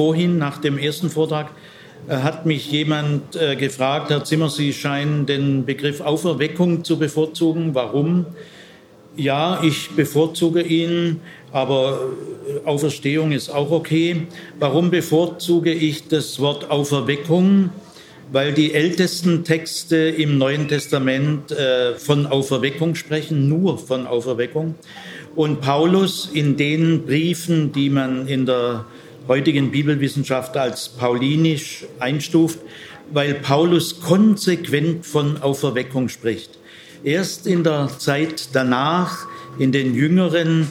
vorhin nach dem ersten Vortrag äh, hat mich jemand äh, gefragt, Herr Zimmer, Sie scheinen den Begriff Auferweckung zu bevorzugen. Warum? Ja, ich bevorzuge ihn, aber äh, Auferstehung ist auch okay. Warum bevorzuge ich das Wort Auferweckung? Weil die ältesten Texte im Neuen Testament äh, von Auferweckung sprechen, nur von Auferweckung. Und Paulus in den Briefen, die man in der heutigen Bibelwissenschaft als paulinisch einstuft, weil Paulus konsequent von Auferweckung spricht. Erst in der Zeit danach, in den jüngeren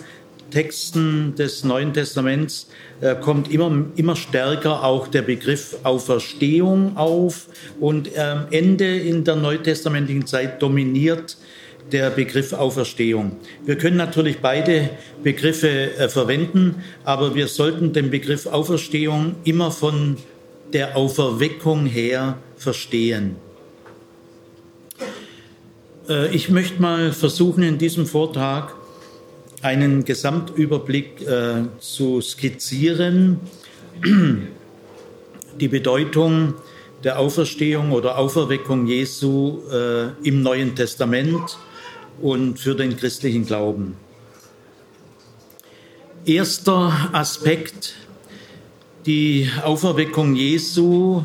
Texten des Neuen Testaments, äh, kommt immer, immer stärker auch der Begriff Auferstehung auf und am Ende in der neutestamentlichen Zeit dominiert der Begriff Auferstehung. Wir können natürlich beide Begriffe äh, verwenden, aber wir sollten den Begriff Auferstehung immer von der Auferweckung her verstehen. Äh, ich möchte mal versuchen, in diesem Vortrag einen Gesamtüberblick äh, zu skizzieren, die Bedeutung der Auferstehung oder Auferweckung Jesu äh, im Neuen Testament und für den christlichen Glauben. Erster Aspekt, die Auferweckung Jesu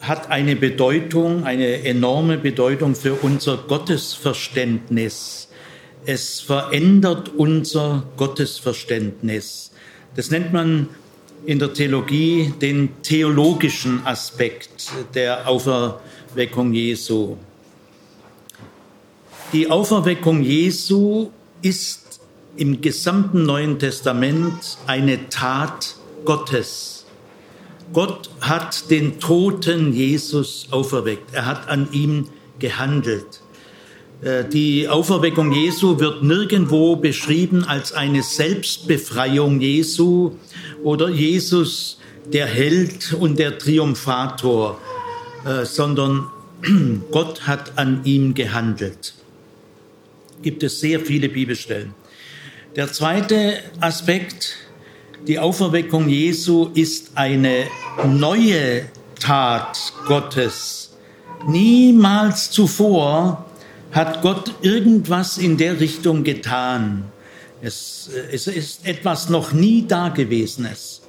hat eine Bedeutung, eine enorme Bedeutung für unser Gottesverständnis. Es verändert unser Gottesverständnis. Das nennt man in der Theologie den theologischen Aspekt der Auferweckung Jesu. Die Auferweckung Jesu ist im gesamten Neuen Testament eine Tat Gottes. Gott hat den toten Jesus auferweckt. Er hat an ihm gehandelt. Äh, die Auferweckung Jesu wird nirgendwo beschrieben als eine Selbstbefreiung Jesu oder Jesus der Held und der Triumphator, äh, sondern Gott hat an ihm gehandelt gibt es sehr viele Bibelstellen. Der zweite Aspekt, die Auferweckung Jesu ist eine neue Tat Gottes. Niemals zuvor hat Gott irgendwas in der Richtung getan. Es, es ist etwas noch nie Dagewesenes.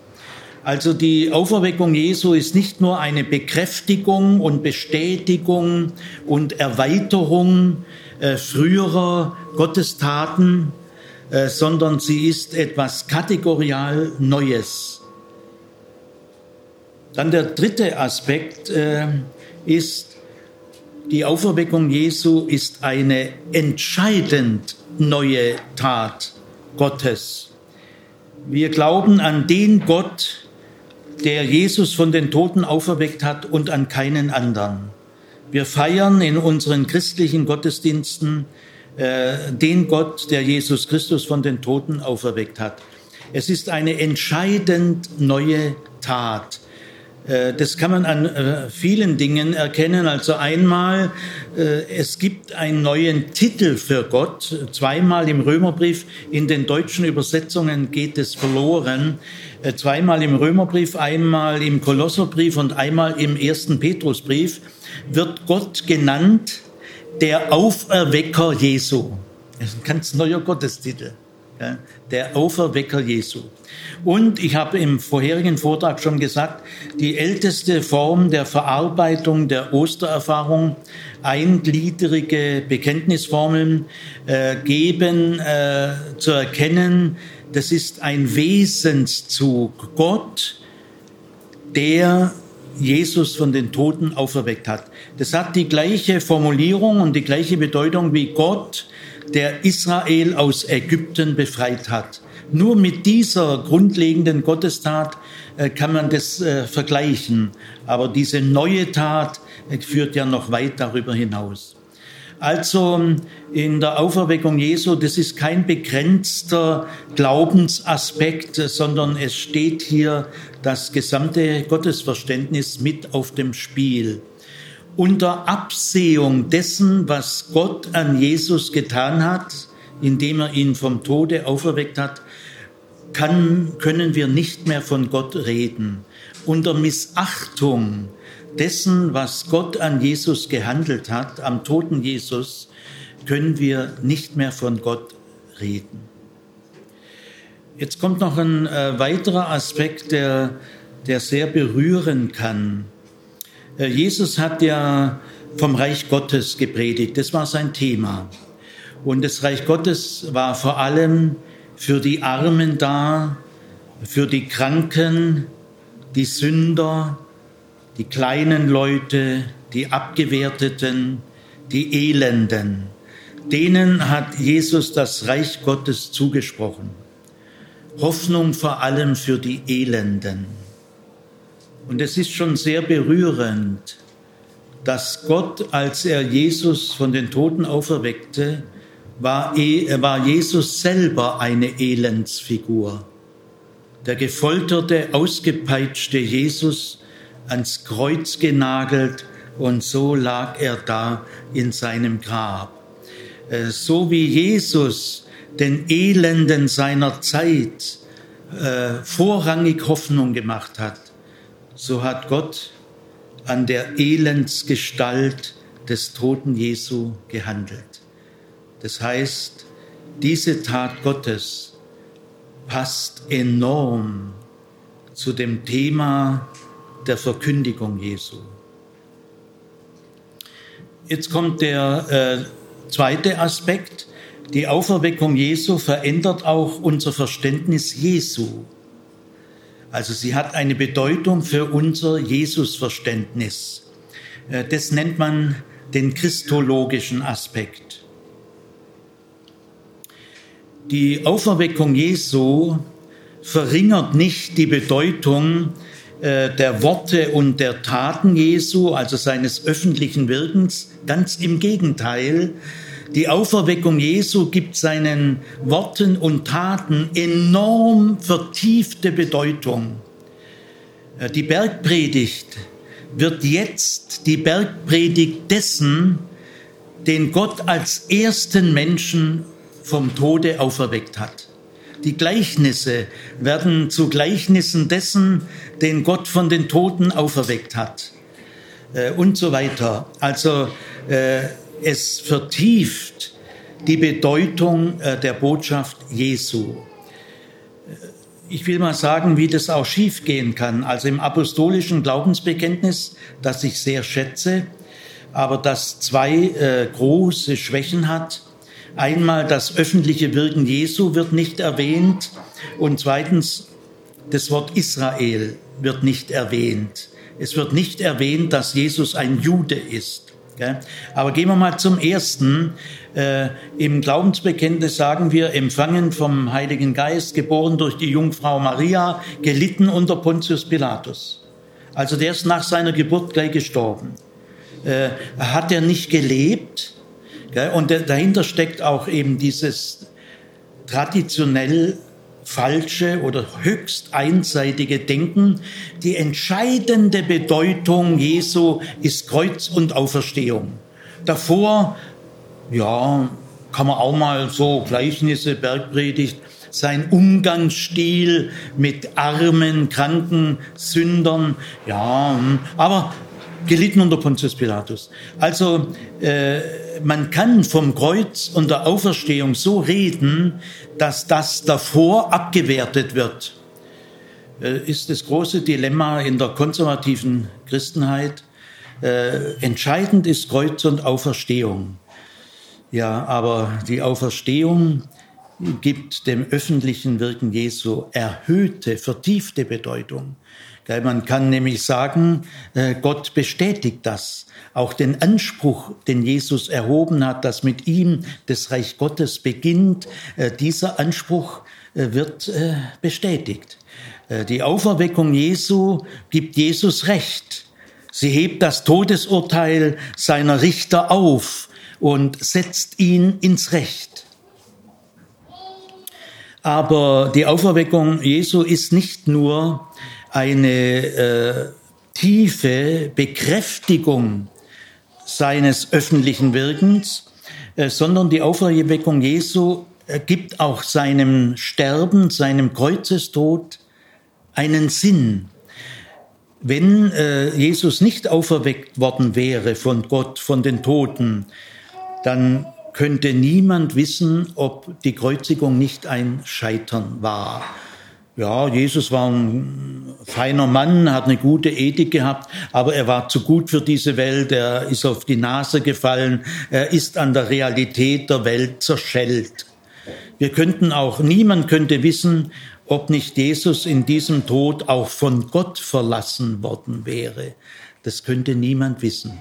Also die Auferweckung Jesu ist nicht nur eine Bekräftigung und Bestätigung und Erweiterung äh, früherer Gottestaten, äh, sondern sie ist etwas kategorial Neues. Dann der dritte Aspekt äh, ist, die Auferweckung Jesu ist eine entscheidend neue Tat Gottes. Wir glauben an den Gott, der Jesus von den Toten auferweckt hat und an keinen anderen. Wir feiern in unseren christlichen Gottesdiensten äh, den Gott, der Jesus Christus von den Toten auferweckt hat. Es ist eine entscheidend neue Tat. Äh, das kann man an äh, vielen Dingen erkennen. Also einmal, äh, es gibt einen neuen Titel für Gott. Zweimal im Römerbrief, in den deutschen Übersetzungen geht es verloren. Zweimal im Römerbrief, einmal im Kolosserbrief und einmal im ersten Petrusbrief wird Gott genannt der Auferwecker Jesu. Das ist ein ganz neuer Gottestitel. Der Auferwecker Jesu. Und ich habe im vorherigen Vortrag schon gesagt, die älteste Form der Verarbeitung der Ostererfahrung, eingliedrige Bekenntnisformeln äh, geben äh, zu erkennen, das ist ein Wesenszug. Gott, der Jesus von den Toten auferweckt hat. Das hat die gleiche Formulierung und die gleiche Bedeutung wie Gott, der Israel aus Ägypten befreit hat. Nur mit dieser grundlegenden Gottestat äh, kann man das äh, vergleichen. Aber diese neue Tat äh, führt ja noch weit darüber hinaus. Also in der Auferweckung Jesu, das ist kein begrenzter Glaubensaspekt, sondern es steht hier das gesamte Gottesverständnis mit auf dem Spiel. Unter Absehung dessen, was Gott an Jesus getan hat, indem er ihn vom Tode auferweckt hat, kann, können wir nicht mehr von Gott reden. Unter Missachtung dessen, was Gott an Jesus gehandelt hat, am toten Jesus, können wir nicht mehr von Gott reden. Jetzt kommt noch ein äh, weiterer Aspekt, der, der sehr berühren kann. Äh, Jesus hat ja vom Reich Gottes gepredigt, das war sein Thema. Und das Reich Gottes war vor allem für die Armen da, für die Kranken, die Sünder, die kleinen Leute, die Abgewerteten, die Elenden. Denen hat Jesus das Reich Gottes zugesprochen. Hoffnung vor allem für die Elenden. Und es ist schon sehr berührend, dass Gott, als er Jesus von den Toten auferweckte, war, e, war Jesus selber eine Elendsfigur. Der gefolterte, ausgepeitschte Jesus ans Kreuz genagelt und so lag er da in seinem Grab. Äh, so wie Jesus den Elenden seiner Zeit äh, vorrangig Hoffnung gemacht hat, so hat Gott an der Elendsgestalt des toten Jesu gehandelt. Das heißt, diese Tat Gottes passt enorm zu dem Thema der Verkündigung Jesu. Jetzt kommt der äh, zweite Aspekt. Die Auferweckung Jesu verändert auch unser Verständnis Jesu. Also sie hat eine Bedeutung für unser Jesusverständnis. Äh, das nennt man den christologischen Aspekt. Die Auferweckung Jesu verringert nicht die Bedeutung äh, der Worte und der Taten Jesu, also seines öffentlichen Wirkens. Ganz im Gegenteil. Die Auferweckung Jesu gibt seinen Worten und Taten enorm vertiefte Bedeutung. Äh, die Bergpredigt wird jetzt die Bergpredigt dessen, den Gott als ersten Menschen vom Tode auferweckt hat. Die Gleichnisse werden zu Gleichnissen dessen, den Gott von den Toten auferweckt hat. Äh, und so weiter. Also äh, es vertieft die Bedeutung äh, der Botschaft Jesu. Äh, ich will mal sagen, wie das auch schiefgehen kann. Also im apostolischen Glaubensbekenntnis, das ich sehr schätze, aber das zwei äh, große Schwächen hat, Einmal das öffentliche Wirken Jesu wird nicht erwähnt und zweitens das Wort Israel wird nicht erwähnt. Es wird nicht erwähnt, dass Jesus ein Jude ist. Aber gehen wir mal zum ersten. Äh, Im Glaubensbekenntnis sagen wir, empfangen vom Heiligen Geist, geboren durch die Jungfrau Maria, gelitten unter Pontius Pilatus. Also der ist nach seiner Geburt gleich gestorben. Äh, hat er nicht gelebt? Und dahinter steckt auch eben dieses traditionell falsche oder höchst einseitige Denken. Die entscheidende Bedeutung Jesu ist Kreuz und Auferstehung. Davor, ja, kann man auch mal so Gleichnisse, Bergpredigt, sein Umgangsstil mit armen, kranken Sündern, ja, hm, aber gelitten unter Pontius Pilatus. Also äh, man kann vom Kreuz und der Auferstehung so reden, dass das davor abgewertet wird. Äh, ist das große Dilemma in der konservativen Christenheit. Äh, entscheidend ist Kreuz und Auferstehung. Ja, aber die Auferstehung gibt dem öffentlichen Wirken Jesu erhöhte, vertiefte Bedeutung. Man kann nämlich sagen, äh, Gott bestätigt das. Auch den Anspruch, den Jesus erhoben hat, dass mit ihm das Reich Gottes beginnt, äh, dieser Anspruch äh, wird bestätigt. Die Auferweckung Jesu gibt Jesus Recht. Sie hebt das Todesurteil seiner Richter auf und setzt ihn ins Recht. Aber die Auferweckung Jesu ist nicht nur eine äh, tiefe Bekräftigung seines öffentlichen Wirkens, äh, sondern die Auferweckung Jesu gibt auch seinem Sterben, seinem Kreuzestod einen Sinn. Wenn äh, Jesus nicht auferweckt worden wäre von Gott, von den Toten, dann könnte niemand wissen, ob die Kreuzigung nicht ein Scheitern war. Ja, Jesus war ein feiner Mann, hat eine gute Ethik gehabt, aber er war zu gut für diese Welt, er ist auf die Nase gefallen, er ist an der Realität der Welt zerschellt. Wir könnten auch, niemand könnte wissen, ob nicht Jesus in diesem Tod auch von Gott verlassen worden wäre. Das könnte niemand wissen.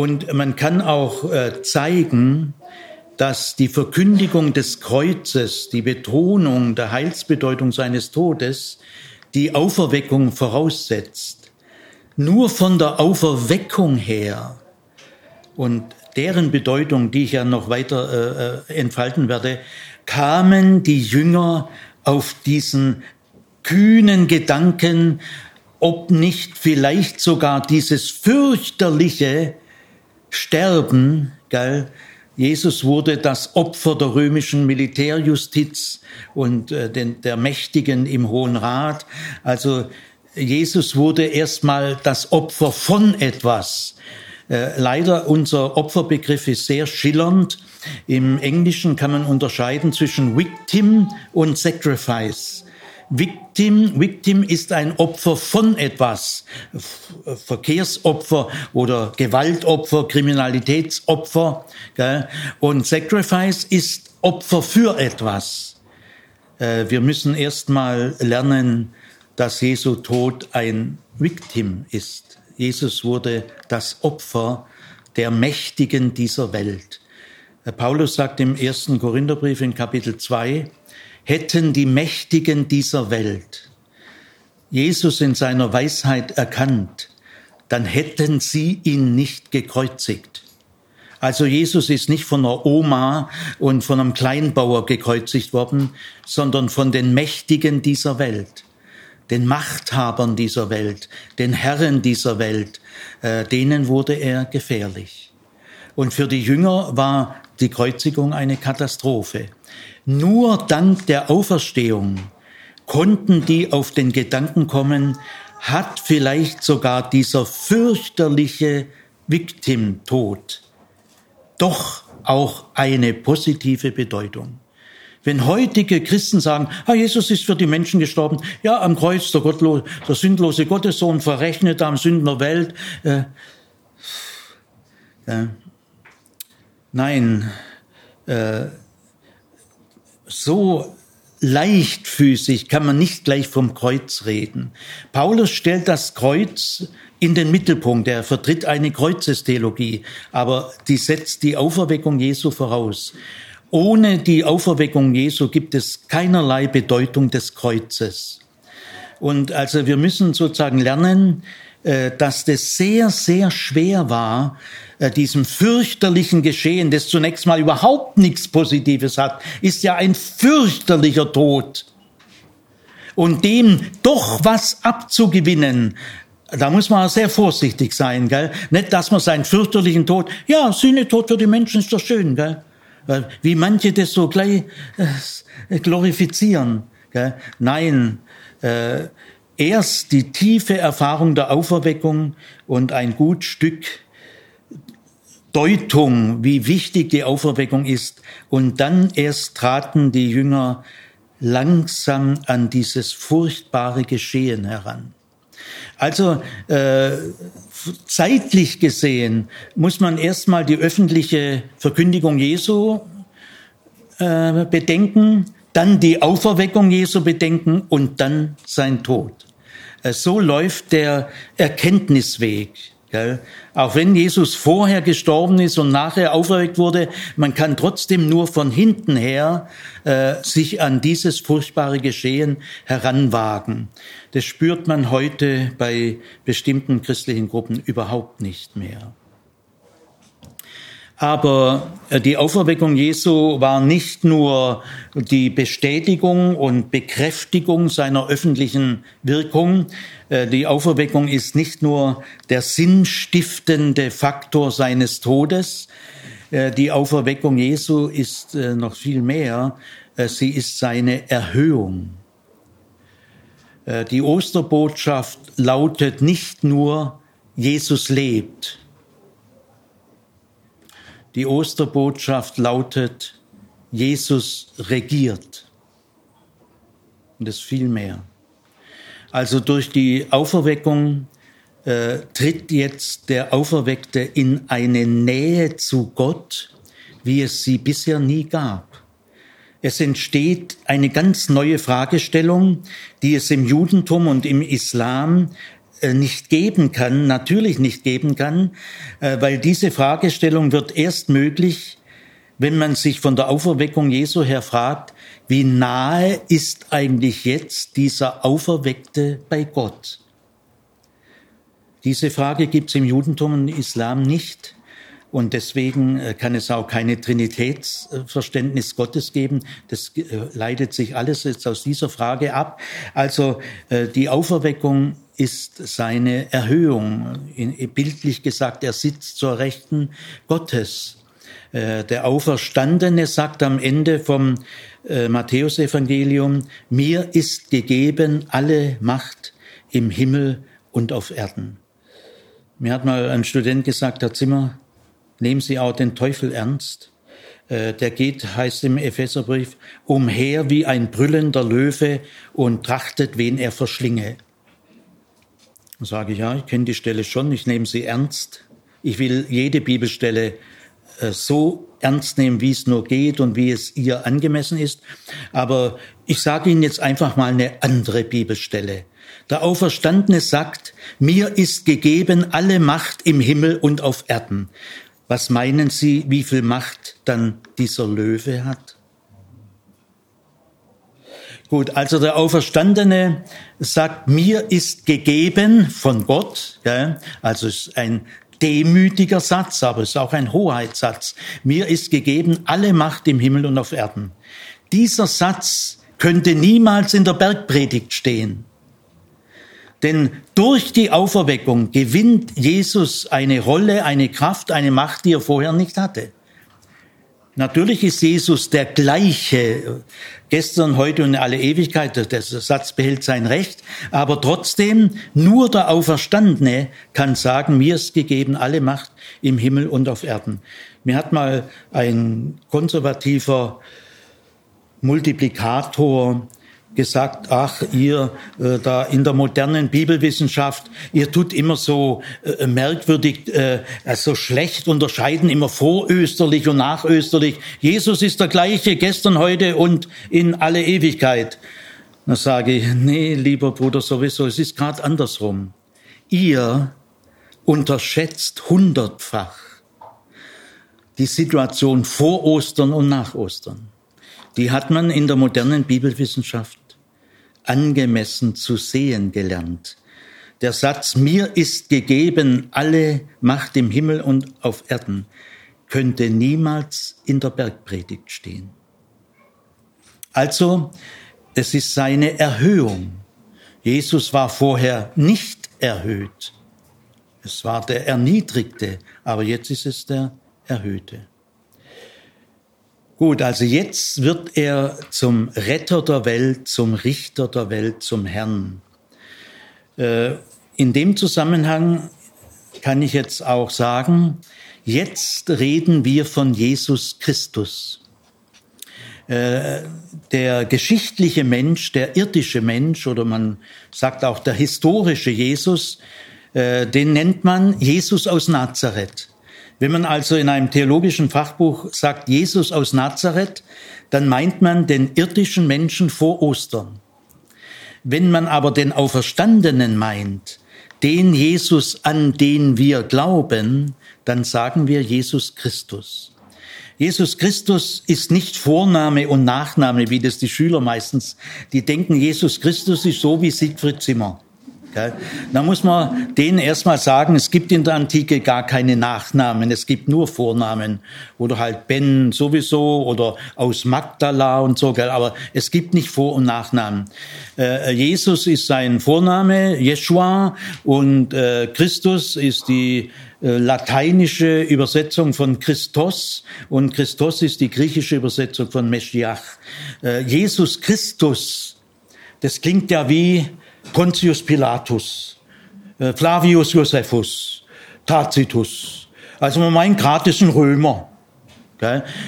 Und man kann auch äh, zeigen, dass die Verkündigung des Kreuzes, die Betonung der Heilsbedeutung seines Todes, die Auferweckung voraussetzt. Nur von der Auferweckung her und deren Bedeutung, die ich ja noch weiter äh, äh entfalten werde, kamen die Jünger auf diesen kühnen Gedanken, ob nicht vielleicht sogar dieses fürchterliche Sterben, gell, Jesus wurde das Opfer der römischen Militärjustiz und äh, den, der Mächtigen im Hohen Rat. Also Jesus wurde erstmal das Opfer von etwas. Äh, leider unser Opferbegriff ist sehr schillernd. Im Englischen kann man unterscheiden zwischen Victim und Sacrifice. Victim, Victim ist ein Opfer von etwas, Verkehrsopfer oder Gewaltopfer, Kriminalitätsopfer. Gell? Und Sacrifice ist Opfer für etwas. Äh, wir müssen erstmal lernen, dass Jesu Tod ein Victim ist. Jesus wurde das Opfer der Mächtigen dieser Welt. Äh, Paulus sagt im ersten Korintherbrief in Kapitel 2, hätten die Mächtigen dieser Welt Jesus in seiner Weisheit erkannt, dann hätten sie ihn nicht gekreuzigt. Also Jesus ist nicht von einer Oma und von einem Kleinbauer gekreuzigt worden, sondern von den Mächtigen dieser Welt, den Machthabern dieser Welt, den Herren dieser Welt, äh, denen wurde er gefährlich. Und für die Jünger war die Kreuzigung eine Katastrophe. Nur dank der Auferstehung konnten die auf den Gedanken kommen, hat vielleicht sogar dieser fürchterliche Victim-Tod doch auch eine positive Bedeutung. Wenn heutige Christen sagen, ah, Jesus ist für die Menschen gestorben, ja, am Kreuz der, Gottlose, der sündlose Gottessohn verrechnet am Sünden der Welt. Äh, äh, nein, äh, so leichtfüßig kann man nicht gleich vom Kreuz reden. Paulus stellt das Kreuz in den Mittelpunkt. Er vertritt eine Kreuzestheologie, aber die setzt die Auferweckung Jesu voraus. Ohne die Auferweckung Jesu gibt es keinerlei Bedeutung des Kreuzes. Und also wir müssen sozusagen lernen, äh, dass das sehr, sehr schwer war, äh, diesem fürchterlichen Geschehen, das zunächst mal überhaupt nichts Positives hat, ist ja ein fürchterlicher Tod. Und dem doch was abzugewinnen, da muss man sehr vorsichtig sein, gell? Nicht, dass man seinen fürchterlichen Tod, ja, Sühnetod für die Menschen ist doch schön, gell? Wie manche das so gleich äh, glorifizieren, gell? Nein, äh, erst die tiefe Erfahrung der Auferweckung und ein gut Stück Deutung, wie wichtig die Auferweckung ist. Und dann erst traten die Jünger langsam an dieses furchtbare Geschehen heran. Also äh, zeitlich gesehen muss man erstmal die öffentliche Verkündigung Jesu äh, bedenken, dann die Auferweckung Jesu bedenken und dann sein Tod. Äh, so läuft der Erkenntnisweg. Gell? Auch wenn Jesus vorher gestorben ist und nachher auferweckt wurde, man kann trotzdem nur von hinten her äh, sich an dieses furchtbare Geschehen heranwagen. Das spürt man heute bei bestimmten christlichen Gruppen überhaupt nicht mehr. Aber äh, die Auferweckung Jesu war nicht nur die Bestätigung und Bekräftigung seiner öffentlichen Wirkung. Äh, die Auferweckung ist nicht nur der sinnstiftende Faktor seines Todes. Äh, die Auferweckung Jesu ist noch viel mehr. Sie ist seine Erhöhung. Die Osterbotschaft lautet nicht nur, Jesus lebt. Die Osterbotschaft lautet, Jesus regiert. Und das viel mehr. Also durch die Auferweckung äh, tritt jetzt der Auferweckte in eine Nähe zu Gott, wie es sie bisher nie gab. Es entsteht eine ganz neue Fragestellung, die es im Judentum und im Islam nicht geben kann, natürlich nicht geben kann, äh, weil diese Fragestellung wird erst möglich, wenn man sich von der Auferweckung Jesu her fragt, wie nahe ist eigentlich jetzt dieser Auferweckte bei Gott? Diese Frage gibt es im Judentum und Islam nicht. Und deswegen äh, kann es auch keine Trinitätsverständnis Gottes geben. Das äh, leitet sich alles jetzt aus dieser Frage ab. Also äh, die Auferweckung ist seine Erhöhung. Bildlich gesagt, er sitzt zur Rechten Gottes. Der Auferstandene sagt am Ende vom Matthäusevangelium, mir ist gegeben alle Macht im Himmel und auf Erden. Mir hat mal ein Student gesagt, Herr Zimmer, nehmen Sie auch den Teufel ernst. Äh, der geht, heißt im Epheserbrief, umher wie ein brüllender Löwe und trachtet, wen er verschlinge. Dann sage ich, ja, ich kenne die Stelle schon, ich nehme sie ernst. Ich will jede Bibelstelle äh, so ernst nehmen, wie es nur geht und wie es ihr angemessen ist. Aber ich sage Ihnen jetzt einfach mal eine andere Bibelstelle. Der Auferstandene sagt, mir ist gegeben alle Macht im Himmel und auf Erden. Was meinen Sie, wie viel Macht dann dieser Löwe hat? Gut, also der Auferstandene sagt, mir ist gegeben von Gott, ja, also ist ein demütiger Satz, aber es ist auch ein Hoheitssatz. Mir ist gegeben alle Macht im Himmel und auf Erden. Dieser Satz könnte niemals in der Bergpredigt stehen. Denn durch die Auferweckung gewinnt Jesus eine Rolle, eine Kraft, eine Macht, die er vorher nicht hatte. Natürlich ist Jesus der gleiche, gestern, heute und in alle Ewigkeit, der Satz behält sein Recht, aber trotzdem nur der Auferstandene kann sagen, mir ist gegeben alle Macht im Himmel und auf Erden. Mir hat mal ein konservativer Multiplikator gesagt, ach, ihr äh, da in der modernen Bibelwissenschaft, ihr tut immer so äh, merkwürdig, äh, so schlecht unterscheiden, immer vorösterlich und nachösterlich. Jesus ist der gleiche gestern, heute und in alle Ewigkeit. Dann sage ich, nee, lieber Bruder, sowieso, es ist gerade andersrum. Ihr unterschätzt hundertfach die Situation vor Ostern und nach Ostern. Die hat man in der modernen Bibelwissenschaft angemessen zu sehen gelernt. Der Satz, mir ist gegeben alle Macht im Himmel und auf Erden, könnte niemals in der Bergpredigt stehen. Also, es ist seine Erhöhung. Jesus war vorher nicht erhöht. Es war der Erniedrigte, aber jetzt ist es der Erhöhte. Gut, also jetzt wird er zum Retter der Welt, zum Richter der Welt, zum Herrn. Äh, in dem Zusammenhang kann ich jetzt auch sagen, jetzt reden wir von Jesus Christus. Äh, der geschichtliche Mensch, der irdische Mensch oder man sagt auch der historische Jesus, äh, den nennt man Jesus aus Nazareth. Wenn man also in einem theologischen Fachbuch sagt Jesus aus Nazareth, dann meint man den irdischen Menschen vor Ostern. Wenn man aber den Auferstandenen meint, den Jesus, an den wir glauben, dann sagen wir Jesus Christus. Jesus Christus ist nicht Vorname und Nachname, wie das die Schüler meistens, die denken, Jesus Christus ist so wie Siegfried Zimmer. Da muss man denen erstmal sagen, es gibt in der Antike gar keine Nachnamen, es gibt nur Vornamen. Oder halt Ben sowieso oder aus Magdala und so, aber es gibt nicht Vor- und Nachnamen. Äh, Jesus ist sein Vorname, Jeshua, und äh, Christus ist die äh, lateinische Übersetzung von Christos und Christos ist die griechische Übersetzung von Meschiach. Jesus Christus, das klingt ja wie Pontius Pilatus, äh, Flavius Josephus, Tacitus. Also man meint gerade, das sind Römer.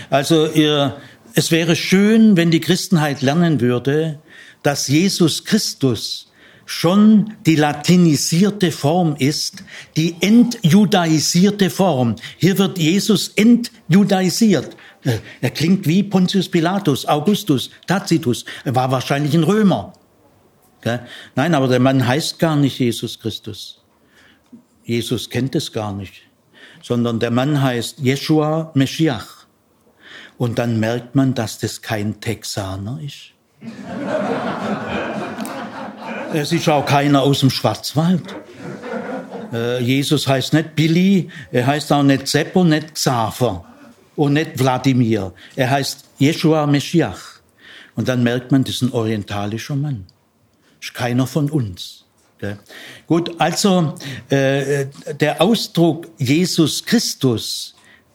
Also ihr, es wäre schön, wenn die Christenheit lernen würde, dass Jesus Christus schon die latinisierte Form ist, die entjudaisierte Form. Hier wird Jesus entjudaisiert. Äh, er klingt wie Pontius Pilatus, Augustus, Tacitus. Er war wahrscheinlich ein Römer. Nein, aber der Mann heißt gar nicht Jesus Christus. Jesus kennt es gar nicht, sondern der Mann heißt Jeshua Meshiach. Und dann merkt man, dass das kein Texaner ist. Es ist auch keiner aus dem Schwarzwald. Äh, Jesus heißt nicht Billy, er heißt auch nicht Seppo, nicht Xaver und nicht Wladimir. Er heißt Jeshua Meshiach. Und dann merkt man, das ist ein orientalischer Mann. Keiner von uns. Okay. Gut, also äh, der Ausdruck Jesus Christus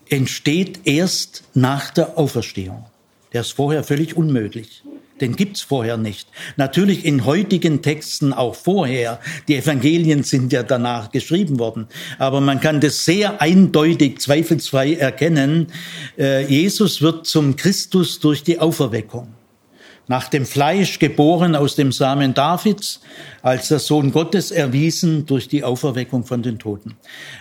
entsteht erst nach der Auferstehung. Der ist vorher völlig unmöglich. Den gibt's vorher nicht. Natürlich in heutigen Texten auch vorher. Die Evangelien sind ja danach geschrieben worden. Aber man kann das sehr eindeutig, zweifelsfrei erkennen. Äh, Jesus wird zum Christus durch die Auferweckung nach dem Fleisch geboren aus dem Samen Davids, als der Sohn Gottes erwiesen durch die Auferweckung von den Toten.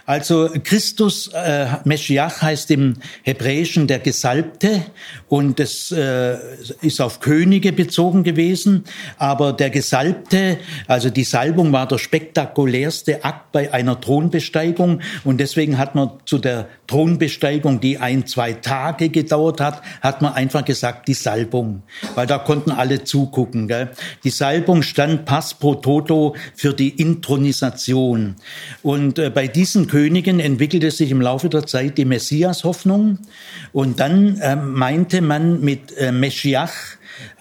Also Christus, äh, Meschiach heißt im Hebräischen der Gesalbte und es äh, ist auf Könige bezogen gewesen, aber der Gesalbte, also die Salbung war der spektakulärste Akt bei einer Thronbesteigung. Und deswegen hat man zu der Thronbesteigung, die ein, zwei Tage gedauert hat, hat man einfach gesagt, die Salbung, weil da konnten alle zugucken. Gell? Die Salbung stand pass pro toto für die Intronisation. Und äh, bei diesen Königen entwickelte sich im Laufe der Zeit die Messias-Hoffnung. Und dann äh, meinte man mit äh, Meschiach,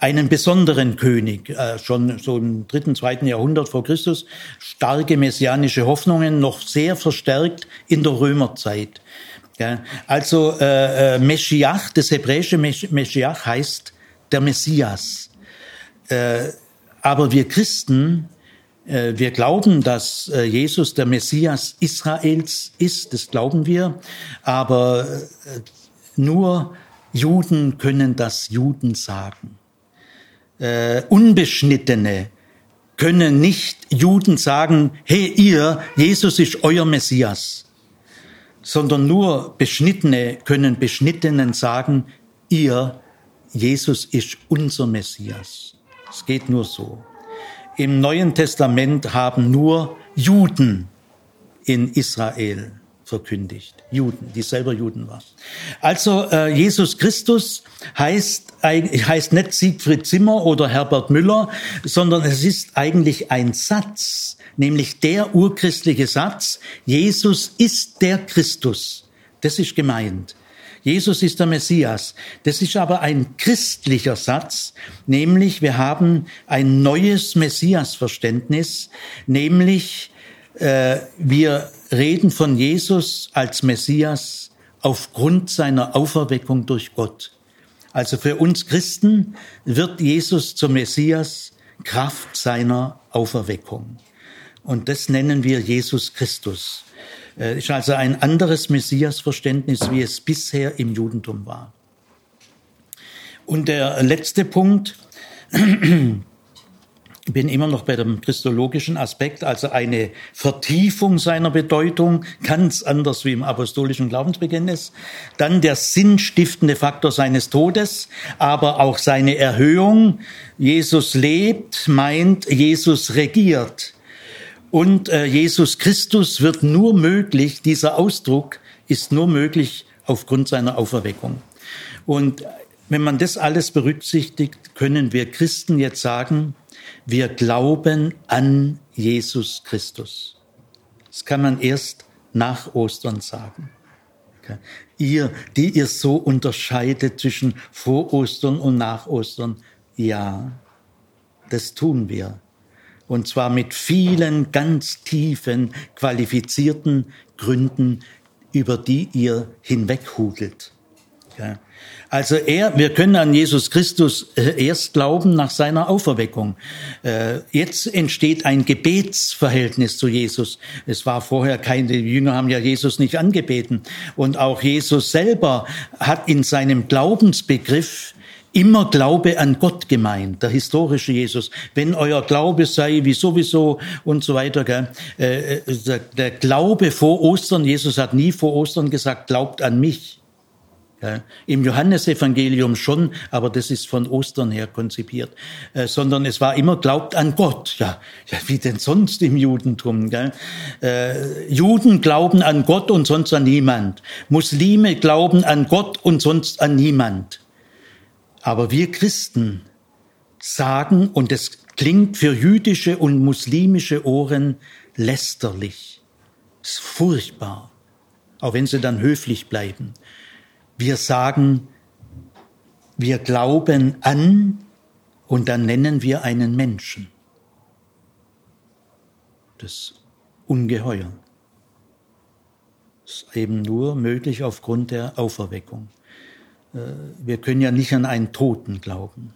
einen besonderen König, äh, schon so im dritten, zweiten Jahrhundert vor Christus, starke messianische Hoffnungen, noch sehr verstärkt in der Römerzeit. Also äh, äh, Meschiach, das hebräische Meschiach heißt der Messias. Äh, aber wir Christen, äh, wir glauben, dass äh, Jesus der Messias Israels ist, das glauben wir, aber nur Juden können das Juden sagen. Unbeschnittene können nicht Juden sagen, hey ihr, Jesus ist euer Messias sondern nur Beschnittene können Beschnittenen sagen, ihr, Jesus ist unser Messias. Es geht nur so. Im Neuen Testament haben nur Juden in Israel verkündigt. Juden, die selber Juden waren. Also äh, Jesus Christus heißt, heißt nicht Siegfried Zimmer oder Herbert Müller, sondern es ist eigentlich ein Satz, nämlich der urchristliche Satz, Jesus ist der Christus. Das ist gemeint. Jesus ist der Messias. Das ist aber ein christlicher Satz, nämlich wir haben ein neues Messiasverständnis, nämlich äh, wir reden von Jesus als Messias aufgrund seiner Auferweckung durch Gott. Also für uns Christen wird Jesus zum Messias Kraft seiner Auferweckung. Und das nennen wir Jesus Christus. Äh, ist also ein anderes Messiasverständnis, wie es bisher im Judentum war. Und der letzte Punkt, ich bin immer noch bei dem christologischen Aspekt, also eine Vertiefung seiner Bedeutung, ganz anders wie im apostolischen Glaubensbekenntnis. Dann der sinnstiftende Faktor seines Todes, aber auch seine Erhöhung. Jesus lebt, meint, Jesus regiert. Und äh, Jesus Christus wird nur möglich, dieser Ausdruck ist nur möglich aufgrund seiner Auferweckung. Und wenn man das alles berücksichtigt, können wir Christen jetzt sagen, wir glauben an Jesus Christus. Das kann man erst nach Ostern sagen. Ihr, die ihr so unterscheidet zwischen vor Ostern und nach Ostern, ja, das tun wir. Und zwar mit vielen ganz tiefen, qualifizierten Gründen, über die ihr hinweghudelt. Ja. Also er, wir können an Jesus Christus äh, erst glauben nach seiner Auferweckung. Äh, jetzt entsteht ein Gebetsverhältnis zu Jesus. Es war vorher keine, die Jünger haben ja Jesus nicht angebeten. Und auch Jesus selber hat in seinem Glaubensbegriff immer Glaube an Gott gemeint, der historische Jesus. Wenn euer Glaube sei wie sowieso und so weiter. Gell? Äh, der Glaube vor Ostern, Jesus hat nie vor Ostern gesagt, glaubt an mich. Im Johannesevangelium schon, aber das ist von Ostern her konzipiert, äh, sondern es war immer glaubt an Gott. Ja, wie denn sonst im Judentum? Gell? Äh, Juden glauben an Gott und sonst an niemand. Muslime glauben an Gott und sonst an niemand. Aber wir Christen sagen, und es klingt für jüdische und muslimische Ohren lästerlich, ist furchtbar, auch wenn sie dann höflich bleiben. Wir sagen, wir glauben an und dann nennen wir einen Menschen. Das ist ungeheuer. Das ist eben nur möglich aufgrund der Auferweckung. Äh, wir können ja nicht an einen Toten glauben.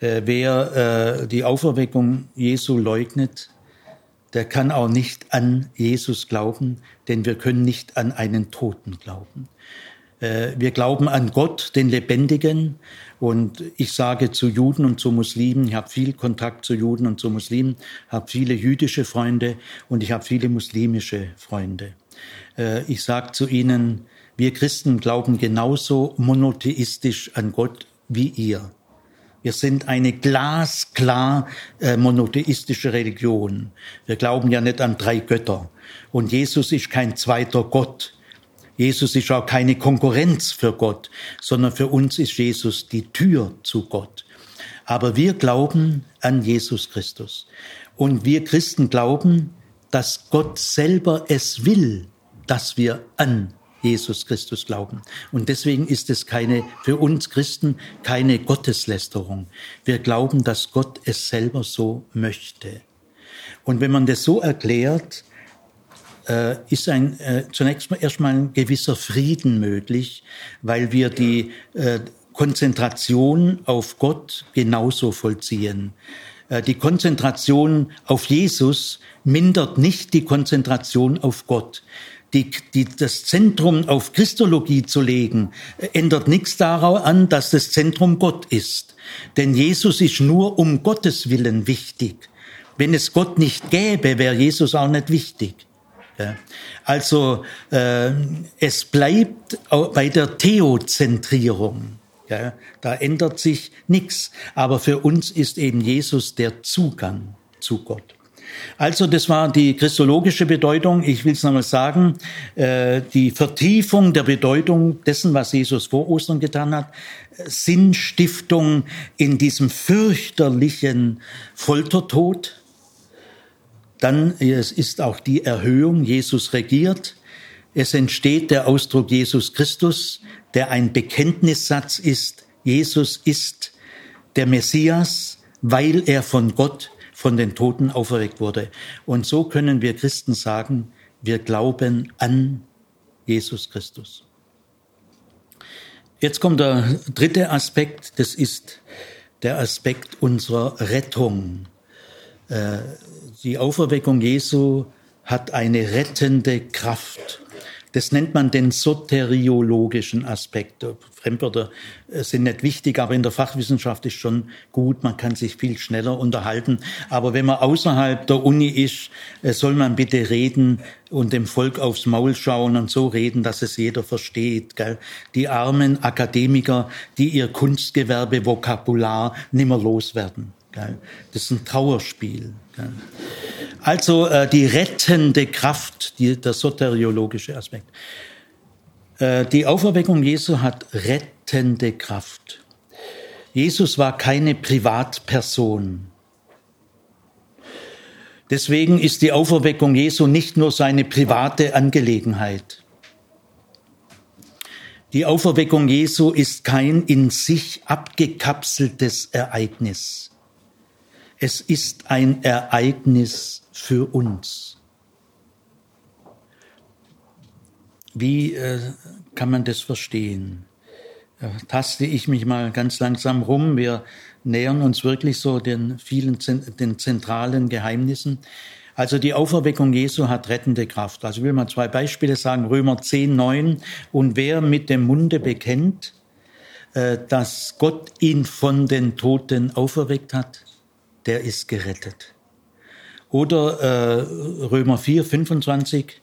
Äh, wer äh, die Auferweckung Jesu leugnet, der kann auch nicht an Jesus glauben, denn wir können nicht an einen Toten glauben. Wir glauben an Gott, den Lebendigen. Und ich sage zu Juden und zu Muslimen, ich habe viel Kontakt zu Juden und zu Muslimen, habe viele jüdische Freunde und ich habe viele muslimische Freunde. Ich sage zu ihnen, wir Christen glauben genauso monotheistisch an Gott wie ihr. Wir sind eine glasklar äh, monotheistische Religion. Wir glauben ja nicht an drei Götter. Und Jesus ist kein zweiter Gott. Jesus ist auch keine Konkurrenz für Gott, sondern für uns ist Jesus die Tür zu Gott. Aber wir glauben an Jesus Christus. Und wir Christen glauben, dass Gott selber es will, dass wir an Jesus Christus glauben. Und deswegen ist es keine, für uns Christen keine Gotteslästerung. Wir glauben, dass Gott es selber so möchte. Und wenn man das so erklärt, äh, ist ein, äh, zunächst mal erstmal ein gewisser Frieden möglich, weil wir die äh, Konzentration auf Gott genauso vollziehen. Die Konzentration auf Jesus mindert nicht die Konzentration auf Gott. Die, die, das Zentrum auf Christologie zu legen, ändert nichts daran, dass das Zentrum Gott ist. Denn Jesus ist nur um Gottes Willen wichtig. Wenn es Gott nicht gäbe, wäre Jesus auch nicht wichtig. Also äh, es bleibt bei der Theozentrierung. Ja, da ändert sich nichts. Aber für uns ist eben Jesus der Zugang zu Gott. Also das war die christologische Bedeutung. Ich will es nochmal sagen, äh, die Vertiefung der Bedeutung dessen, was Jesus vor Ostern getan hat, Sinnstiftung in diesem fürchterlichen Foltertod, dann es ist auch die Erhöhung, Jesus regiert. Es entsteht der Ausdruck Jesus Christus, der ein Bekenntnissatz ist. Jesus ist der Messias, weil er von Gott, von den Toten auferweckt wurde. Und so können wir Christen sagen, wir glauben an Jesus Christus. Jetzt kommt der dritte Aspekt, das ist der Aspekt unserer Rettung. Äh, die Auferweckung Jesu hat eine rettende Kraft. Das nennt man den soteriologischen Aspekt. Fremdwörter äh, sind nicht wichtig, aber in der Fachwissenschaft ist schon gut. Man kann sich viel schneller unterhalten. Aber wenn man außerhalb der Uni ist, äh, soll man bitte reden und dem Volk aufs Maul schauen und so reden, dass es jeder versteht. Gell? Die armen Akademiker, die ihr Kunstgewerbe-Vokabular nimmer loswerden. Das ist ein Trauerspiel. Also äh, die rettende Kraft, die, der soteriologische Aspekt. Äh, die Auferweckung Jesu hat rettende Kraft. Jesus war keine Privatperson. Deswegen ist die Auferweckung Jesu nicht nur seine private Angelegenheit. Die Auferweckung Jesu ist kein in sich abgekapseltes Ereignis. Es ist ein Ereignis für uns. Wie äh, kann man das verstehen? Taste ich mich mal ganz langsam rum. Wir nähern uns wirklich so den vielen, den zentralen Geheimnissen. Also die Auferweckung Jesu hat rettende Kraft. Also ich will mal zwei Beispiele sagen. Römer 10, 9. Und wer mit dem Munde bekennt, äh, dass Gott ihn von den Toten auferweckt hat, der ist gerettet. Oder äh, Römer 4, 25.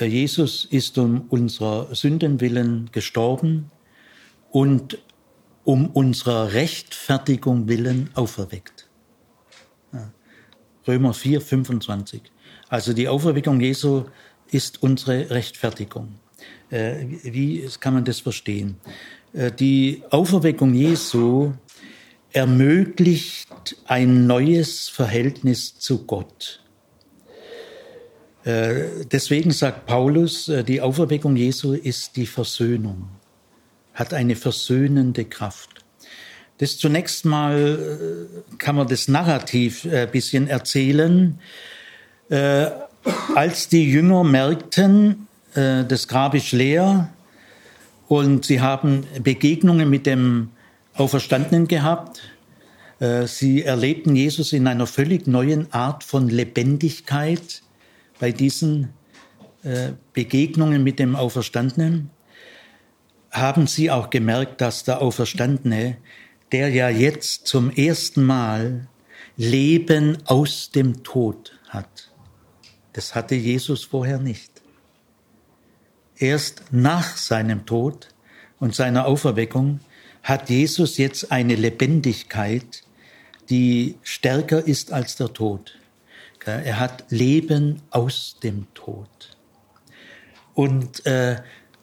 Jesus ist um unserer Sünden willen gestorben und um unserer Rechtfertigung willen auferweckt. Römer 4, 25. Also die Auferweckung Jesu ist unsere Rechtfertigung. Äh, wie kann man das verstehen? Äh, die Auferweckung Jesu ermöglicht ein neues Verhältnis zu Gott. Äh, deswegen sagt Paulus, äh, die Auferweckung Jesu ist die Versöhnung, hat eine versöhnende Kraft. Das zunächst mal äh, kann man das Narrativ ein bisschen erzählen. Als die Jünger merkten, das Grab ist leer und sie haben Begegnungen mit dem Auferstandenen gehabt, sie erlebten Jesus in einer völlig neuen Art von Lebendigkeit, bei diesen äh, Begegnungen mit dem Auferstandenen haben Sie auch gemerkt, dass der Auferstandene, der ja jetzt zum ersten Mal Leben aus dem Tod hat, das hatte Jesus vorher nicht. Erst nach seinem Tod und seiner Auferweckung hat Jesus jetzt eine Lebendigkeit, die stärker ist als der Tod. Er hat Leben aus dem Tod. Und äh,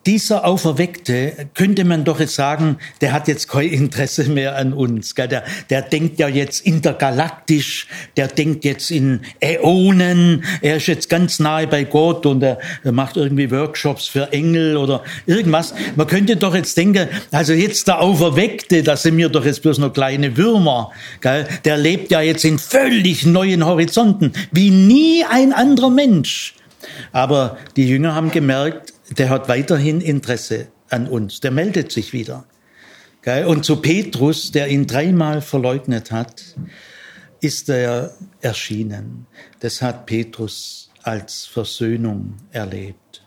dieser Auferweckte, könnte man doch jetzt sagen, der hat jetzt kein Interesse mehr an uns. Der, der denkt ja jetzt intergalaktisch, der denkt jetzt in Äonen, er ist jetzt ganz nahe bei Gott und er, er macht irgendwie Workshops für Engel oder irgendwas. Man könnte doch jetzt denken, also jetzt der Auferweckte, das sind mir doch jetzt bloß noch kleine Würmer. Der lebt ja jetzt in völlig neuen Horizonten, wie nie ein anderer Mensch. Aber die Jünger haben gemerkt, der hat weiterhin Interesse an uns, der meldet sich wieder. Und zu Petrus, der ihn dreimal verleugnet hat, ist er erschienen. Das hat Petrus als Versöhnung erlebt.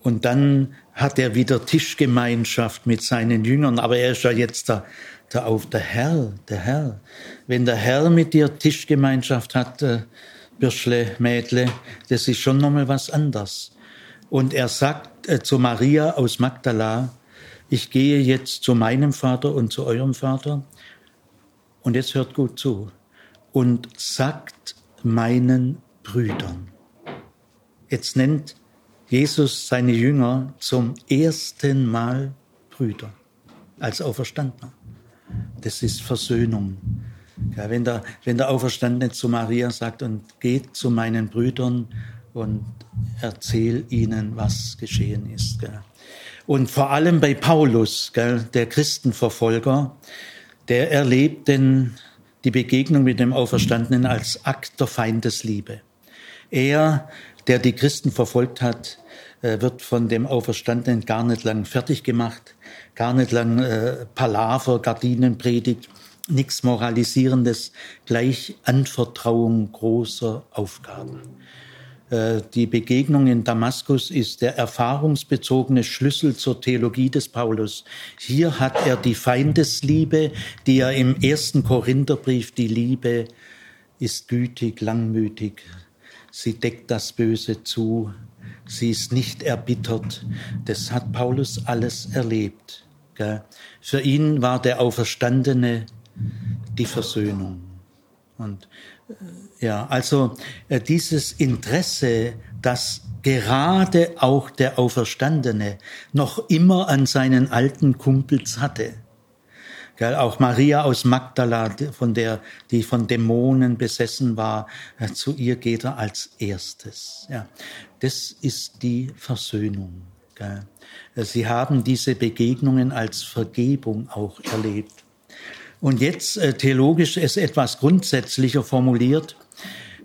Und dann hat er wieder Tischgemeinschaft mit seinen Jüngern, aber er ist ja jetzt der, der, auf der Herr, der Herr. Wenn der Herr mit dir Tischgemeinschaft hat, äh, Birschle, Mädle, das ist schon nochmal was anderes. Und er sagt äh, zu Maria aus Magdala, ich gehe jetzt zu meinem Vater und zu eurem Vater. Und jetzt hört gut zu. Und sagt meinen Brüdern. Jetzt nennt Jesus seine Jünger zum ersten Mal Brüder als Auferstandener. Das ist Versöhnung. Ja, wenn, der, wenn der Auferstandene zu Maria sagt und geht zu meinen Brüdern und erzähl ihnen, was geschehen ist. Gell. Und vor allem bei Paulus, gell, der Christenverfolger, der erlebt denn die Begegnung mit dem Auferstandenen als Akt der Feindesliebe. Er, der die Christen verfolgt hat, äh, wird von dem Auferstandenen gar nicht lang fertig gemacht, gar nicht lang äh, Palaver, Gardinenpredigt, nichts Moralisierendes, gleich Anvertrauung großer Aufgaben. Äh, die Begegnung in Damaskus ist der erfahrungsbezogene Schlüssel zur Theologie des Paulus. Hier hat er die Feindesliebe, die er im ersten Korintherbrief, die Liebe ist gütig, langmütig. Sie deckt das Böse zu. Sie ist nicht erbittert. Das hat Paulus alles erlebt. Für ihn war der Auferstandene die Versöhnung. Und ja, also äh, dieses Interesse, das gerade auch der Auferstandene noch immer an seinen alten Kumpels hatte. Auch Maria aus Magdala, von der, die von Dämonen besessen war, äh, zu ihr geht er als erstes. Ja, das ist die Versöhnung. Sie haben diese Begegnungen als Vergebung auch erlebt. Und jetzt äh, theologisch ist etwas grundsätzlicher formuliert.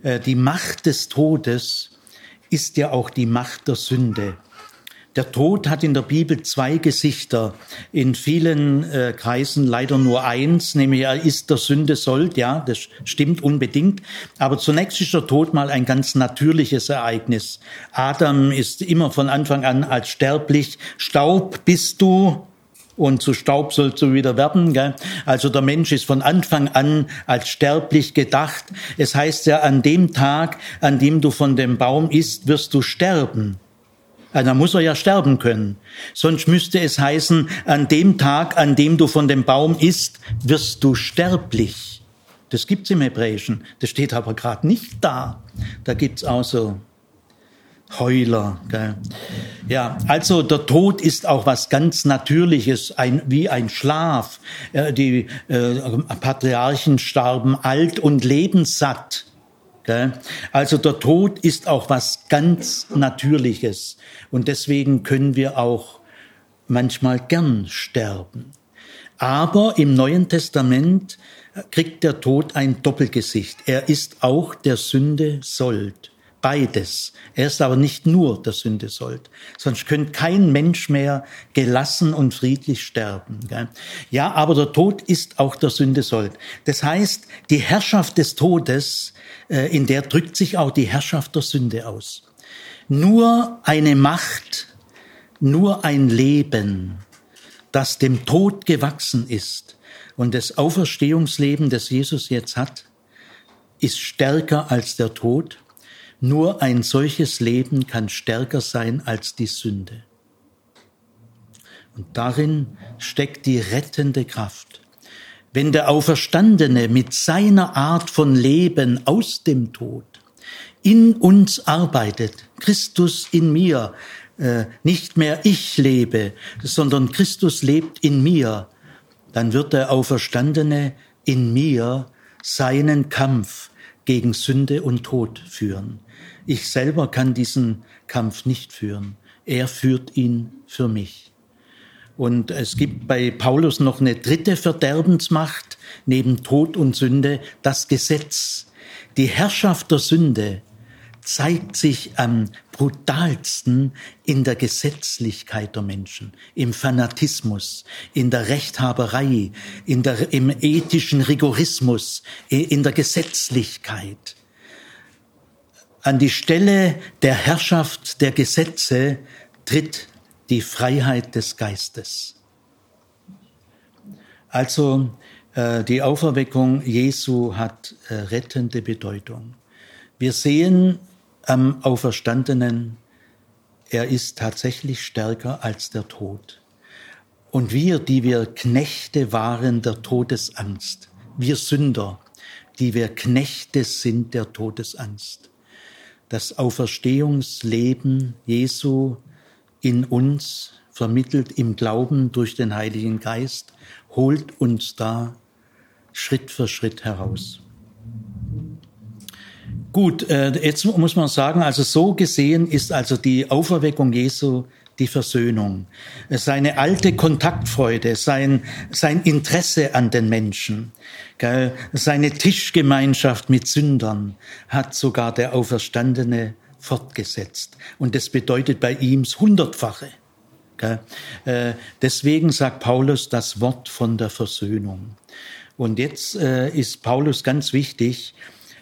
Äh, die Macht des Todes ist ja auch die Macht der Sünde. Der Tod hat in der Bibel zwei Gesichter, in vielen äh, Kreisen leider nur eins, nämlich er ist der Sünde sollt, ja, das stimmt unbedingt. Aber zunächst ist der Tod mal ein ganz natürliches Ereignis. Adam ist immer von Anfang an als sterblich. Staub bist du, und zu Staub sollst du wieder werden. Gell? Also der Mensch ist von Anfang an als sterblich gedacht. Es heißt ja, an dem Tag, an dem du von dem Baum isst, wirst du sterben. Ja, dann muss er ja sterben können. Sonst müsste es heißen, an dem Tag, an dem du von dem Baum isst, wirst du sterblich. Das gibt's im Hebräischen. Das steht aber gerade nicht da. Da gibt's auch so Heuler. Gell? Ja, also der Tod ist auch was ganz Natürliches, ein, wie ein Schlaf. Die äh, Patriarchen starben alt und lebenssatt. Also der Tod ist auch was ganz Natürliches und deswegen können wir auch manchmal gern sterben. Aber im Neuen Testament kriegt der Tod ein Doppelgesicht. Er ist auch der Sünde Sold. Beides. Er ist aber nicht nur der Sünde Sold. Sonst könnte kein Mensch mehr gelassen und friedlich sterben. Ja, aber der Tod ist auch der Sünde Sold. Das heißt, die Herrschaft des Todes äh, in der drückt sich auch die Herrschaft der Sünde aus. Nur eine Macht, nur ein Leben, das dem Tod gewachsen ist und das Auferstehungsleben, das Jesus jetzt hat, ist stärker als der Tod. Nur ein solches Leben kann stärker sein als die Sünde. Und darin steckt die rettende Kraft. Wenn der Auferstandene mit seiner Art von Leben aus dem Tod in uns arbeitet, Christus in mir, äh, nicht mehr ich lebe, sondern Christus lebt in mir, dann wird der Auferstandene in mir seinen Kampf gegen Sünde und Tod führen. Ich selber kann diesen Kampf nicht führen. Er führt ihn für mich. Und es gibt bei Paulus noch eine dritte Verderbensmacht neben Tod und Sünde, das Gesetz. Die Herrschaft der Sünde zeigt sich am brutalsten in der Gesetzlichkeit der Menschen, im Fanatismus, in der Rechthaberei, in der, im ethischen Rigorismus, in der Gesetzlichkeit. An die Stelle der Herrschaft der Gesetze tritt die Freiheit des Geistes. Also äh, die Auferweckung Jesu hat äh, rettende Bedeutung. Wir sehen am Auferstandenen, er ist tatsächlich stärker als der Tod. Und wir, die wir Knechte waren der Todesangst, wir Sünder, die wir Knechte sind der Todesangst. Das Auferstehungsleben Jesu in uns, vermittelt im Glauben durch den Heiligen Geist, holt uns da Schritt für Schritt heraus. Gut, äh, jetzt muss man sagen, also so gesehen ist also die Auferweckung Jesu die Versöhnung, seine alte Kontaktfreude, sein, sein Interesse an den Menschen, seine Tischgemeinschaft mit Sündern hat sogar der Auferstandene fortgesetzt. Und das bedeutet bei ihm das Hundertfache. Äh, deswegen sagt Paulus das Wort von der Versöhnung. Und jetzt äh, ist Paulus ganz wichtig,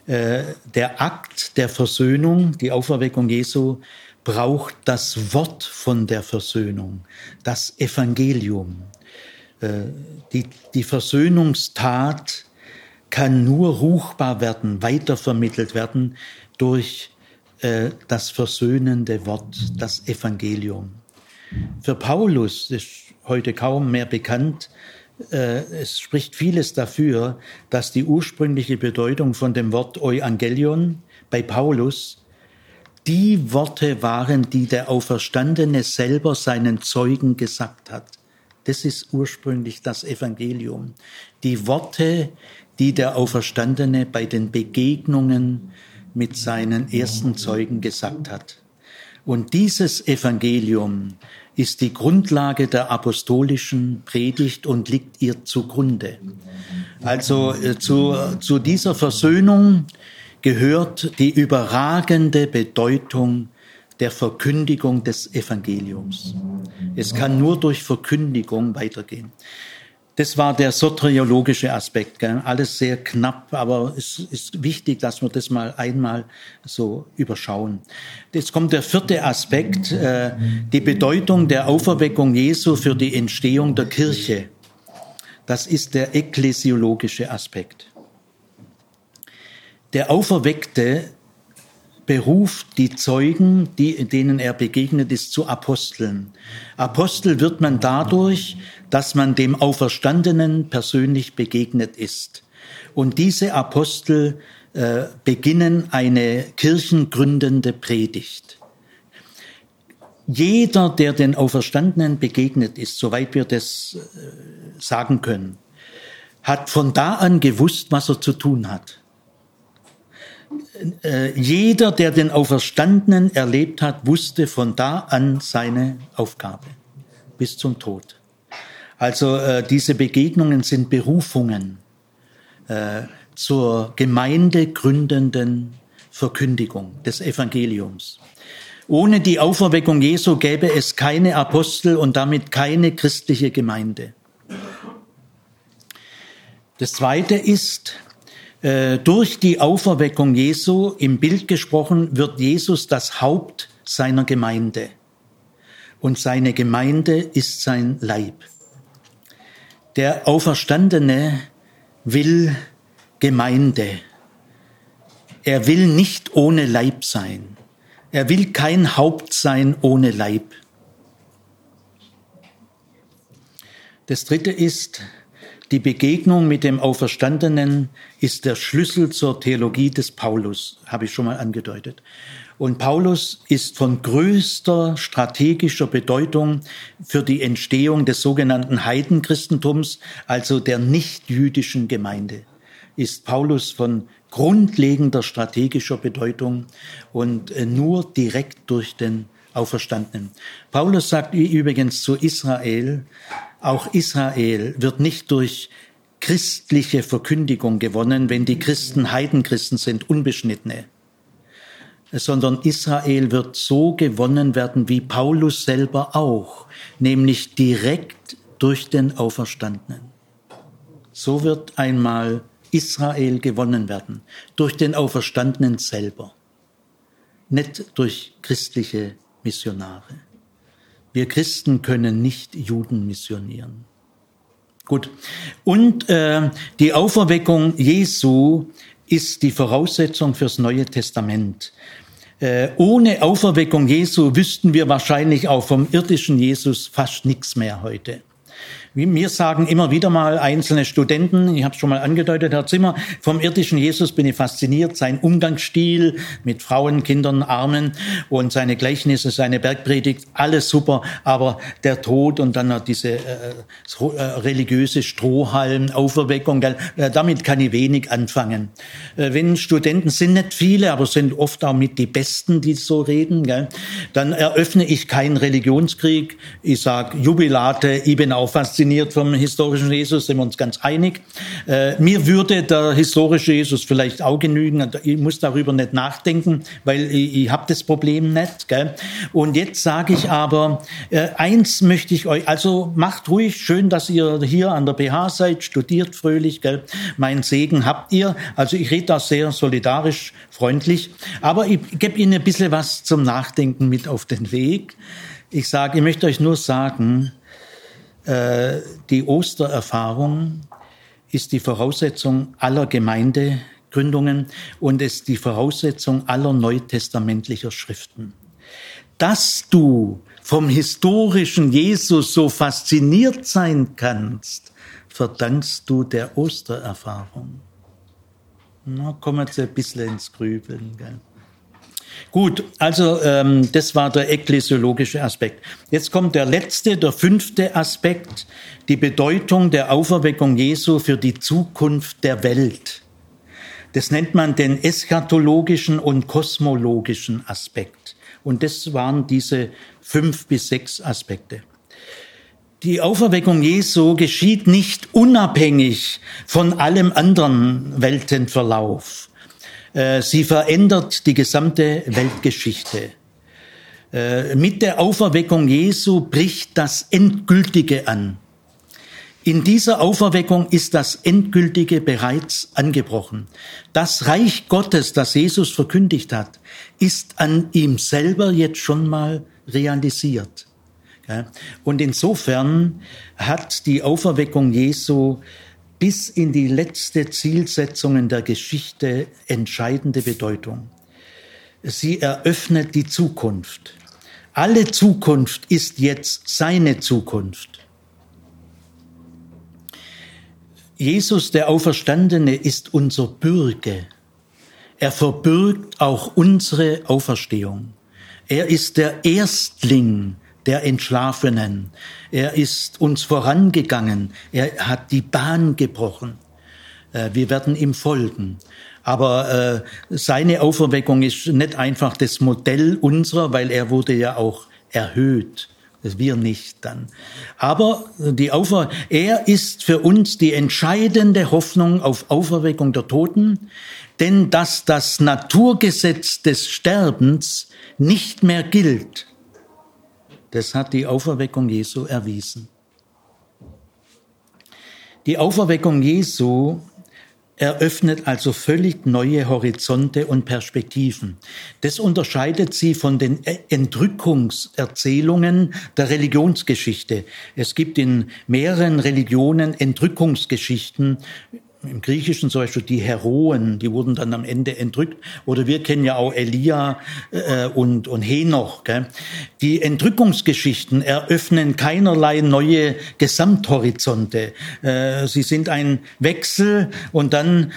äh, der Akt der Versöhnung, die Auferweckung Jesu, braucht das Wort von der Versöhnung, das Evangelium. Die, die Versöhnungstat kann nur ruchbar werden, weitervermittelt werden durch äh, das versöhnende Wort, das Evangelium. Für Paulus ist heute kaum mehr bekannt, äh, es spricht vieles dafür, dass die ursprüngliche Bedeutung von dem Wort Euangelion bei Paulus die Worte waren, die der Auferstandene selber seinen Zeugen gesagt hat, Das ist ursprünglich das Evangelium. Die Worte, die der Auferstandene bei den Begegnungen mit seinen ersten Zeugen gesagt hat. Und dieses Evangelium ist die Grundlage der apostolischen Predigt und liegt ihr zugrunde. Also äh, zu, zu dieser Versöhnung gehört die überragende Bedeutung der Verkündigung des Evangeliums. Es kann nur durch Verkündigung weitergehen. Das war der soteriologische Aspekt. Gell? Alles sehr knapp, aber es ist wichtig, dass wir das mal einmal so überschauen. Jetzt kommt der vierte Aspekt, äh, die Bedeutung der Auferweckung Jesu für die Entstehung der Kirche. Das ist der ekklesiologische Aspekt. Der Auferweckte beruft die Zeugen, die, denen er begegnet ist, zu Aposteln. Apostel wird man dadurch, dass man dem Auferstandenen persönlich begegnet ist. Und diese Apostel äh, beginnen eine kirchengründende Predigt. Jeder, der den Auferstandenen begegnet ist, soweit wir das äh, sagen können, hat von da an gewusst, was er zu tun hat. Äh, jeder, der den Auferstandenen erlebt hat, wusste von da an seine Aufgabe bis zum Tod. Also äh, diese Begegnungen sind Berufungen äh, zur gemeindegründenden Verkündigung des Evangeliums. Ohne die Auferweckung Jesu gäbe es keine Apostel und damit keine christliche Gemeinde. Das Zweite ist, durch die Auferweckung Jesu, im Bild gesprochen, wird Jesus das Haupt seiner Gemeinde. Und seine Gemeinde ist sein Leib. Der Auferstandene will Gemeinde. Er will nicht ohne Leib sein. Er will kein Haupt sein ohne Leib. Das dritte ist, die Begegnung mit dem Auferstandenen ist der Schlüssel zur Theologie des Paulus, habe ich schon mal angedeutet. Und Paulus ist von größter strategischer Bedeutung für die Entstehung des sogenannten Heidenchristentums, also der nichtjüdischen Gemeinde. Ist Paulus von grundlegender strategischer Bedeutung und äh, nur direkt durch den Auferstandenen. Paulus sagt übrigens zu Israel, auch Israel wird nicht durch christliche Verkündigung gewonnen, wenn die Christen Heidenchristen sind, unbeschnittene, sondern Israel wird so gewonnen werden wie Paulus selber auch, nämlich direkt durch den Auferstandenen. So wird einmal Israel gewonnen werden, durch den Auferstandenen selber, nicht durch christliche Missionare. Wir Christen können nicht Juden missionieren. Gut. Und äh, die Auferweckung Jesu ist die Voraussetzung fürs Neue Testament. Äh, ohne Auferweckung Jesu wüssten wir wahrscheinlich auch vom irdischen Jesus fast nichts mehr heute. Mir sagen immer wieder mal einzelne Studenten, ich habe es schon mal angedeutet, Herr Zimmer, vom irdischen Jesus bin ich fasziniert, sein Umgangsstil mit Frauen, Kindern, Armen und seine Gleichnisse, seine Bergpredigt, alles super, aber der Tod und dann noch diese äh, äh, religiöse Strohhalm, Auferweckung, äh, damit kann ich wenig anfangen. Äh, wenn Studenten sind nicht viele, aber sind oft auch mit die Besten, die so reden, gell, dann eröffne ich keinen Religionskrieg, ich sag Jubilate, ich bin auch fasziniert fasziniert vom historischen Jesus, sind wir uns ganz einig. Äh, mir würde der historische Jesus vielleicht auch genügen. Ich muss darüber nicht nachdenken, weil ich, ich habe das Problem nicht. Gell? Und jetzt sage ich aber, äh, eins möchte ich euch, also macht ruhig, schön, dass ihr hier an der BH seid, studiert fröhlich, gell? mein Segen habt ihr. Also ich rede da sehr solidarisch, freundlich, aber ich gebe Ihnen ein bisschen was zum Nachdenken mit auf den Weg. Ich sage, ich möchte euch nur sagen, äh, die Ostererfahrung ist die Voraussetzung aller Gemeindegründungen und ist die Voraussetzung aller neutestamentlicher Schriften. Dass du vom historischen Jesus so fasziniert sein kannst, verdankst du der Ostererfahrung. Na, kommen wir jetzt ein bisschen ins Grübeln. Gell? Gut, also ähm, das war der ekklesiologische Aspekt. Jetzt kommt der letzte, der fünfte Aspekt, die Bedeutung der Auferweckung Jesu für die Zukunft der Welt. Das nennt man den eschatologischen und kosmologischen Aspekt. Und das waren diese fünf bis sechs Aspekte. Die Auferweckung Jesu geschieht nicht unabhängig von allem anderen Weltenverlauf. Äh, sie verändert die gesamte Weltgeschichte. Äh, mit der Auferweckung Jesu bricht das Endgültige an. In dieser Auferweckung ist das Endgültige bereits angebrochen. Das Reich Gottes, das Jesus verkündigt hat, ist an ihm selber jetzt schon mal realisiert. Und insofern hat die Auferweckung Jesu bis in die letzte Zielsetzungen der Geschichte entscheidende Bedeutung. Sie eröffnet die Zukunft. Alle Zukunft ist jetzt seine Zukunft. Jesus, der Auferstandene, ist unser Bürger. Er verbürgt auch unsere Auferstehung. Er ist der Erstling der Entschlafenen. Er ist uns vorangegangen. Er hat die Bahn gebrochen. Äh, wir werden ihm folgen. Aber äh, seine Auferweckung ist nicht einfach das Modell unserer, weil er wurde ja auch erhöht. Wir nicht dann. Aber die Aufer er ist für uns die entscheidende Hoffnung auf Auferweckung der Toten, denn dass das Naturgesetz des Sterbens nicht mehr gilt, das hat die Auferweckung Jesu erwiesen. Die Auferweckung Jesu eröffnet also völlig neue Horizonte und Perspektiven. Das unterscheidet sie von den Entrückungserzählungen der Religionsgeschichte. Es gibt in mehreren Religionen Entrückungsgeschichten im Griechischen zum Beispiel die Heroen, die wurden dann am Ende entrückt. Oder wir kennen ja auch Elia äh, und, und Henoch. Gell? Die Entrückungsgeschichten eröffnen keinerlei neue Gesamthorizonte. Äh, sie sind ein Wechsel und dann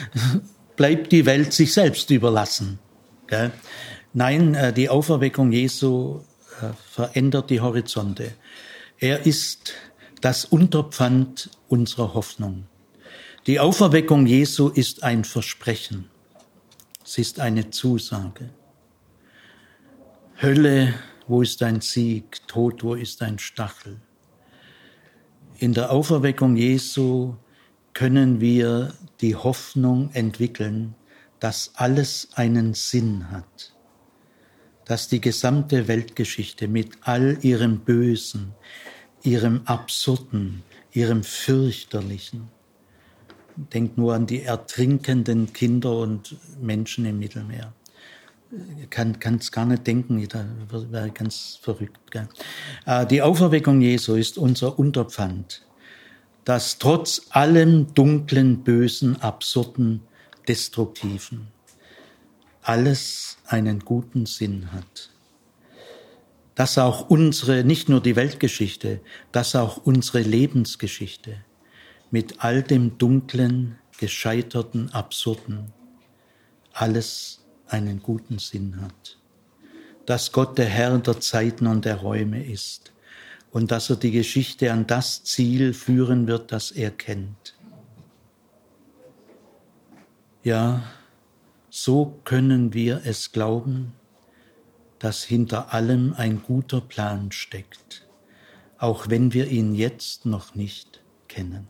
bleibt die Welt sich selbst überlassen. Gell? Nein, äh, die Auferweckung Jesu äh, verändert die Horizonte. Er ist das Unterpfand unserer Hoffnung. Die Auferweckung Jesu ist ein Versprechen. Sie ist eine Zusage. Hölle, wo ist dein Sieg? Tod, wo ist dein Stachel? In der Auferweckung Jesu können wir die Hoffnung entwickeln, dass alles einen Sinn hat, dass die gesamte Weltgeschichte mit all ihrem Bösen, ihrem Absurden, ihrem Fürchterlichen, Denkt nur an die ertrinkenden Kinder und Menschen im Mittelmeer. Kann es gar nicht denken, da wäre ganz verrückt. Gell? Äh, die Auferweckung Jesu ist unser Unterpfand, das trotz allem dunklen, bösen, absurden, destruktiven alles einen guten Sinn hat. Dass auch unsere, nicht nur die Weltgeschichte, dass auch unsere Lebensgeschichte mit all dem Dunklen, Gescheiterten, Absurden alles einen guten Sinn hat. Dass Gott der Herr der Zeiten und der Räume ist und dass er die Geschichte an das Ziel führen wird, das er kennt. Ja, so können wir es glauben, dass hinter allem ein guter Plan steckt, auch wenn wir ihn jetzt noch nicht kennen.